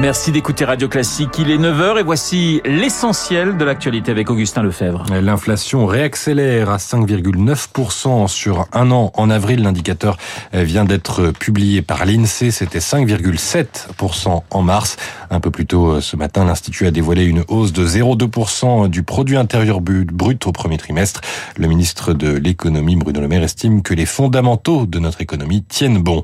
Merci d'écouter Radio Classique. Il est 9h et voici l'essentiel de l'actualité avec Augustin Lefebvre. L'inflation réaccélère à 5,9% sur un an. En avril, l'indicateur vient d'être publié par l'INSEE. C'était 5,7% en mars. Un peu plus tôt ce matin, l'Institut a dévoilé une hausse de 0,2% du produit intérieur brut au premier trimestre. Le ministre de l'économie, Bruno Le Maire, estime que les fondamentaux de notre économie tiennent bon.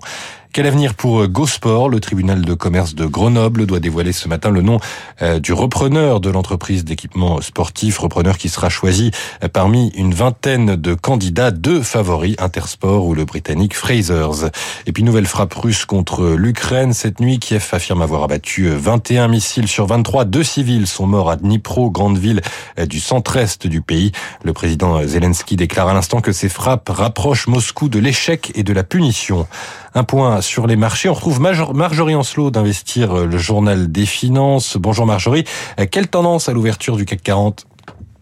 Quel avenir pour GoSport? Le tribunal de commerce de Grenoble doit dévoiler ce matin le nom euh, du repreneur de l'entreprise d'équipement sportif, repreneur qui sera choisi euh, parmi une vingtaine de candidats, deux favoris, Intersport ou le britannique Frasers. Et puis nouvelle frappe russe contre l'Ukraine. Cette nuit, Kiev affirme avoir abattu 21 missiles sur 23. Deux civils sont morts à Dnipro, grande ville euh, du centre-est du pays. Le président Zelensky déclare à l'instant que ces frappes rapprochent Moscou de l'échec et de la punition. Un point sur les marchés. On retrouve Marjorie Ancelot d'Investir euh, le journal des finances. Bonjour Marjorie. Euh, quelle tendance à l'ouverture du CAC 40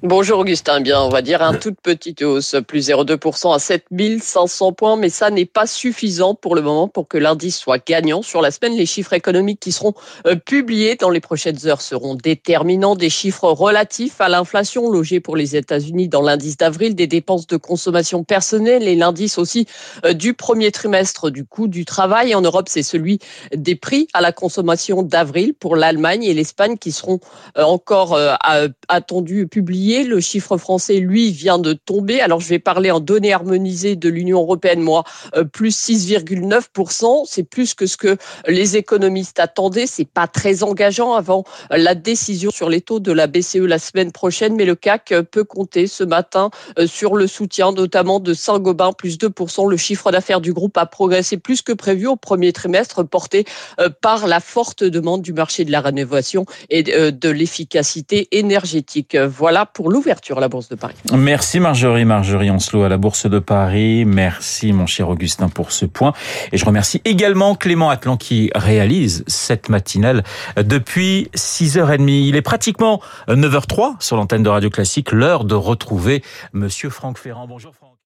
Bonjour Augustin, bien on va dire un toute petite hausse, plus 0,2% à 7500 points, mais ça n'est pas suffisant pour le moment pour que l'indice soit gagnant sur la semaine. Les chiffres économiques qui seront euh, publiés dans les prochaines heures seront déterminants. Des chiffres relatifs à l'inflation logée pour les États-Unis dans l'indice d'avril, des dépenses de consommation personnelle et l'indice aussi euh, du premier trimestre du coût du travail. En Europe, c'est celui des prix à la consommation d'avril pour l'Allemagne et l'Espagne qui seront euh, encore attendus publiés le chiffre français, lui, vient de tomber. Alors, je vais parler en données harmonisées de l'Union européenne, moi, euh, plus 6,9%. C'est plus que ce que les économistes attendaient. C'est pas très engageant avant la décision sur les taux de la BCE la semaine prochaine, mais le CAC peut compter ce matin euh, sur le soutien, notamment de Saint-Gobain, plus 2%. Le chiffre d'affaires du groupe a progressé plus que prévu au premier trimestre, porté euh, par la forte demande du marché de la rénovation et de l'efficacité énergétique. Voilà l'ouverture à la Bourse de Paris. Merci Marjorie, Marjorie Ancelot à la Bourse de Paris. Merci mon cher Augustin pour ce point. Et je remercie également Clément Atlan qui réalise cette matinale depuis 6h30. Il est pratiquement 9h03 sur l'antenne de Radio Classique, l'heure de retrouver Monsieur Franck Ferrand. Bonjour Franck.